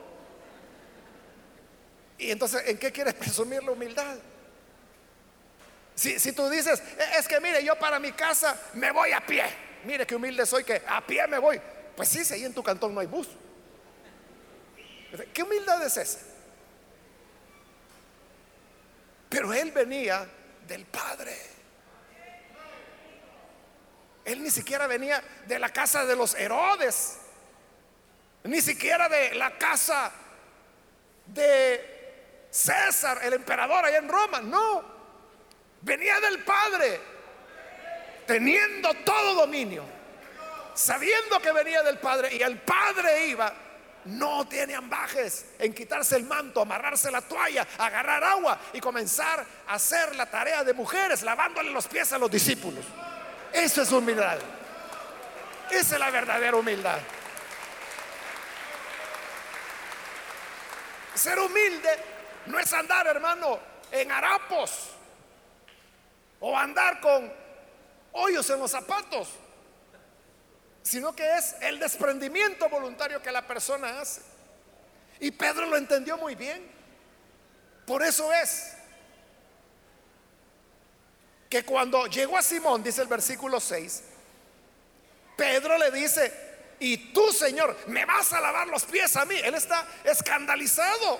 Y entonces, ¿en qué quieres [laughs] presumir la humildad? Si, si, tú dices, e, es que mire, yo para mi casa me voy a pie. Mire qué humilde soy que a pie me voy. Pues sí, si ahí en tu cantón no hay bus. ¿Qué humildad es esa? Pero él venía del Padre. Él ni siquiera venía de la casa de los Herodes, ni siquiera de la casa de César, el emperador allá en Roma, no, venía del Padre, teniendo todo dominio, sabiendo que venía del Padre y el Padre iba no tiene ambajes en quitarse el manto, amarrarse la toalla, agarrar agua y comenzar a hacer la tarea de mujeres, lavándole los pies a los discípulos. Eso es humildad. Esa es la verdadera humildad. Ser humilde no es andar, hermano, en harapos, o andar con hoyos en los zapatos, sino que es el desprendimiento voluntario que la persona hace. Y Pedro lo entendió muy bien. Por eso es que cuando llegó a Simón, dice el versículo 6, Pedro le dice, y tú, Señor, me vas a lavar los pies a mí. Él está escandalizado.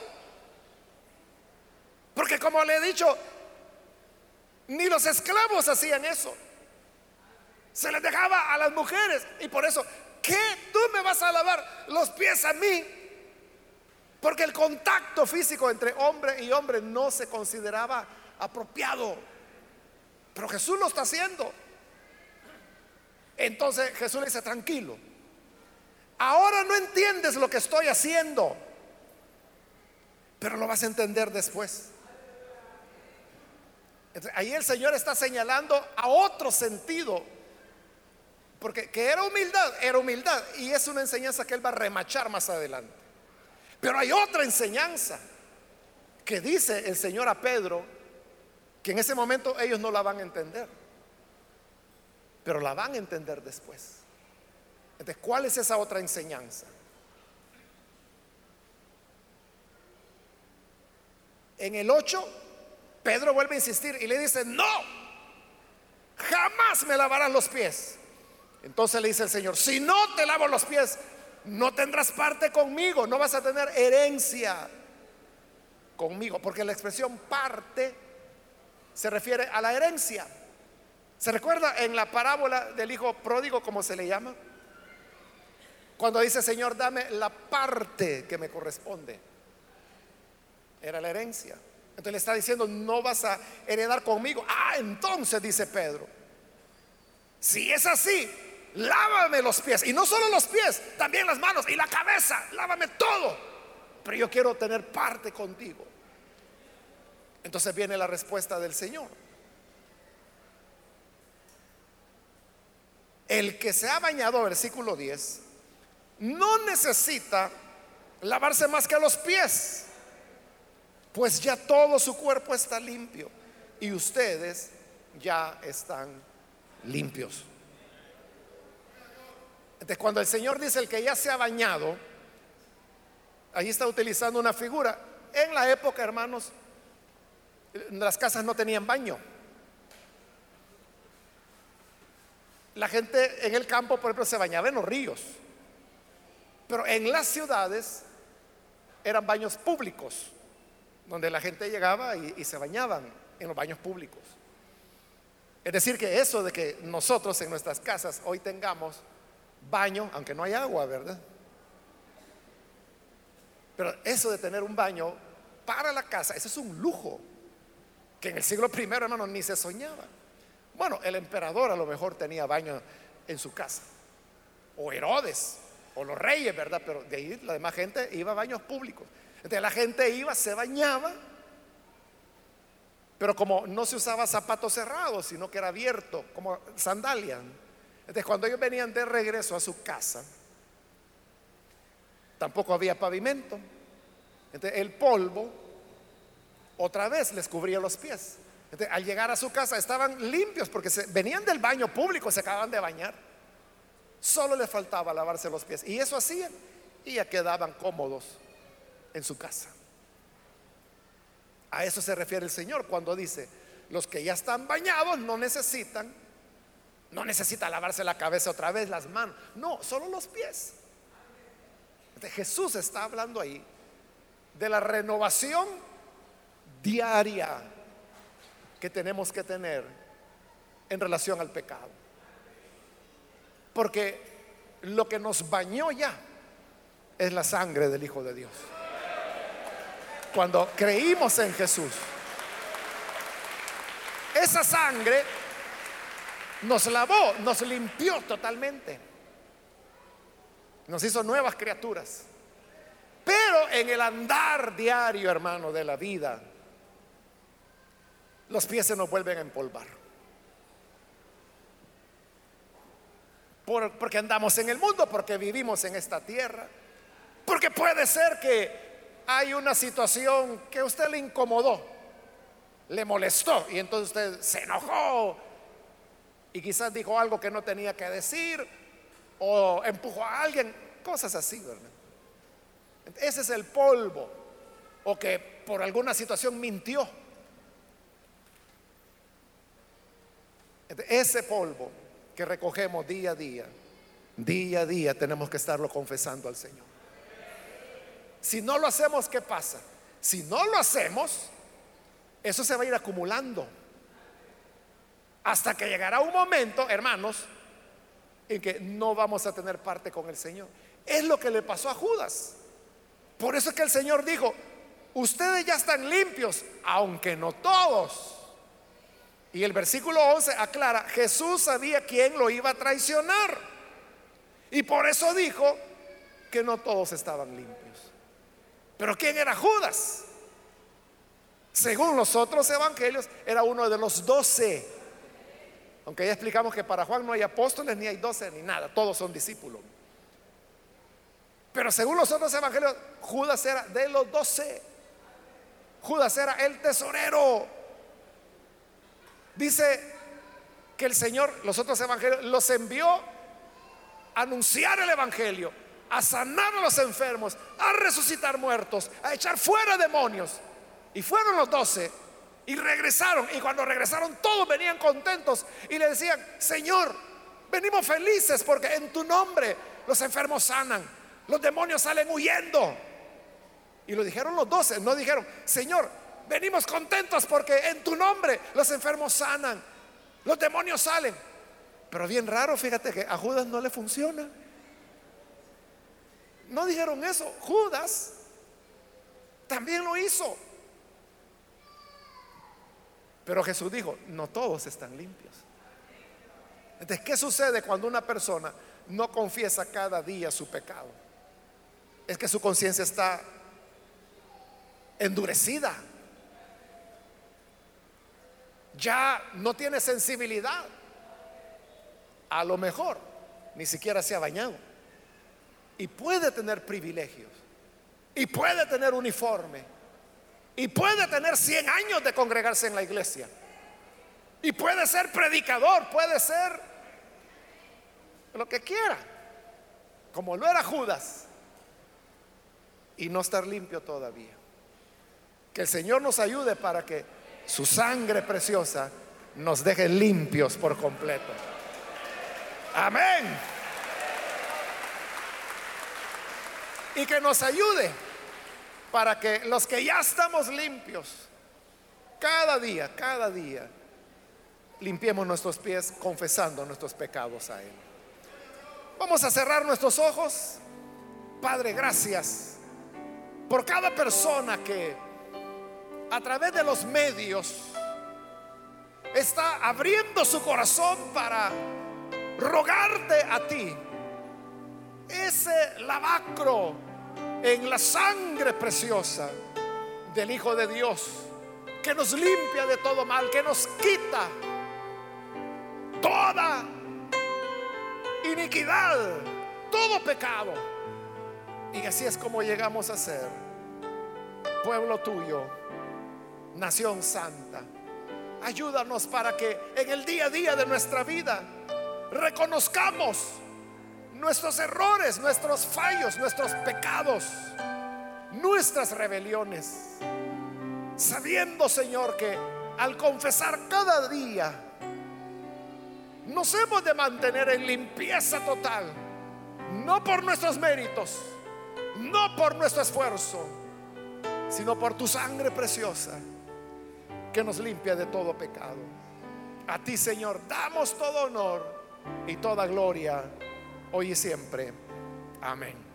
Porque como le he dicho, ni los esclavos hacían eso. Se les dejaba a las mujeres. Y por eso, ¿qué? ¿Tú me vas a lavar los pies a mí? Porque el contacto físico entre hombre y hombre no se consideraba apropiado. Pero Jesús lo está haciendo. Entonces Jesús le dice, tranquilo. Ahora no entiendes lo que estoy haciendo, pero lo vas a entender después ahí el Señor está señalando a otro sentido. Porque que era humildad, era humildad. Y es una enseñanza que Él va a remachar más adelante. Pero hay otra enseñanza que dice el Señor a Pedro que en ese momento ellos no la van a entender. Pero la van a entender después. Entonces, ¿cuál es esa otra enseñanza? En el 8 Pedro vuelve a insistir y le dice, no, jamás me lavarás los pies. Entonces le dice el Señor, si no te lavo los pies, no tendrás parte conmigo, no vas a tener herencia conmigo, porque la expresión parte se refiere a la herencia. ¿Se recuerda en la parábola del hijo pródigo, como se le llama? Cuando dice, Señor, dame la parte que me corresponde. Era la herencia. Entonces le está diciendo, no vas a heredar conmigo. Ah, entonces dice Pedro, si es así, lávame los pies. Y no solo los pies, también las manos y la cabeza, lávame todo. Pero yo quiero tener parte contigo. Entonces viene la respuesta del Señor. El que se ha bañado, versículo 10, no necesita lavarse más que los pies pues ya todo su cuerpo está limpio y ustedes ya están limpios. Entonces, cuando el Señor dice el que ya se ha bañado, ahí está utilizando una figura. En la época, hermanos, las casas no tenían baño. La gente en el campo, por ejemplo, se bañaba en los ríos. Pero en las ciudades eran baños públicos donde la gente llegaba y, se bañaban en los baños públicos. Es decir, que eso de que nosotros en nuestras casas hoy tengamos baño, aunque no hay agua, ¿verdad? Pero eso de tener un baño para la casa, eso es un lujo que en el siglo I, hermano, ni se soñaba. Bueno, el emperador a lo mejor tenía baño en su casa, o Herodes, o los reyes, ¿verdad? Pero de ahí la demás gente iba a baños públicos. Entonces la gente iba, se bañaba, pero como no se usaba zapatos cerrados, sino que era abierto, como sandalia. Entonces cuando ellos venían de regreso a su casa, tampoco había pavimento. Entonces el polvo otra vez les cubría los pies. Entonces, al llegar a su casa estaban limpios porque se, venían del baño público, se acababan de bañar. Solo les faltaba lavarse los pies. Y eso hacían. Y ya quedaban cómodos en su casa. A eso se refiere el Señor cuando dice, los que ya están bañados no necesitan, no necesita lavarse la cabeza otra vez, las manos, no, solo los pies. Jesús está hablando ahí de la renovación diaria que tenemos que tener en relación al pecado. Porque lo que nos bañó ya es la sangre del Hijo de Dios cuando creímos en Jesús. Esa sangre nos lavó, nos limpió totalmente. Nos hizo nuevas criaturas. Pero en el andar diario, hermano, de la vida, los pies se nos vuelven a empolvar. porque andamos en el mundo, porque vivimos en esta tierra. Porque puede ser que hay una situación que a usted le incomodó le molestó y entonces usted se enojó y quizás dijo algo que no tenía que decir o empujó a alguien, cosas así, ¿verdad? Ese es el polvo o que por alguna situación mintió. Ese polvo que recogemos día a día, día a día tenemos que estarlo confesando al Señor. Si no lo hacemos, ¿qué pasa? Si no lo hacemos, eso se va a ir acumulando. Hasta que llegará un momento, hermanos, en que no vamos a tener parte con el Señor. Es lo que le pasó a Judas. Por eso es que el Señor dijo, ustedes ya están limpios, aunque no todos. Y el versículo 11 aclara, Jesús sabía quién lo iba a traicionar. Y por eso dijo que no todos estaban limpios. Pero ¿quién era Judas? Según los otros evangelios, era uno de los doce. Aunque ya explicamos que para Juan no hay apóstoles, ni hay doce, ni nada, todos son discípulos. Pero según los otros evangelios, Judas era de los doce. Judas era el tesorero. Dice que el Señor, los otros evangelios, los envió a anunciar el evangelio, a sanar a los enfermos, a resucitar muertos, a echar fuera demonios. Y fueron los doce y regresaron. Y cuando regresaron todos venían contentos y le decían, Señor, venimos felices porque en tu nombre los enfermos sanan los demonios salen huyendo. Y lo dijeron los doce, no dijeron, Señor, venimos contentos porque en tu nombre los enfermos sanan, los demonios salen. Pero bien raro, fíjate que a Judas no le funciona. No dijeron eso, Judas también lo hizo. Pero Jesús dijo, no todos están limpios. Entonces, ¿qué sucede cuando una persona no confiesa cada día su pecado? es que su conciencia está endurecida. Ya no tiene sensibilidad. A lo mejor ni siquiera se ha bañado. Y puede tener privilegios. Y puede tener uniforme. Y puede tener 100 años de congregarse en la iglesia. Y puede ser predicador, puede ser lo que quiera. Como lo era Judas y no estar limpio todavía. Que el Señor nos ayude para que su sangre preciosa nos deje limpios por completo. Amén. Y que nos ayude para que los que ya estamos limpios, cada día, cada día, limpiemos nuestros pies confesando nuestros pecados a Él. Vamos a cerrar nuestros ojos. Padre, gracias por cada persona que a través de los medios está abriendo su corazón para rogarte a ti ese lavacro en la sangre preciosa del Hijo de Dios que nos limpia de todo mal, que nos quita toda iniquidad, todo pecado y así es como llegamos a ser pueblo tuyo, nación santa. Ayúdanos para que en el día a día de nuestra vida reconozcamos nuestros errores, nuestros fallos, nuestros pecados, nuestras rebeliones. Sabiendo, Señor, que al confesar cada día, nos hemos de mantener en limpieza total, no por nuestros méritos, no por nuestro esfuerzo, sino por tu sangre preciosa que nos limpia de todo pecado. A ti, Señor, damos todo honor y toda gloria hoy y siempre. Amén.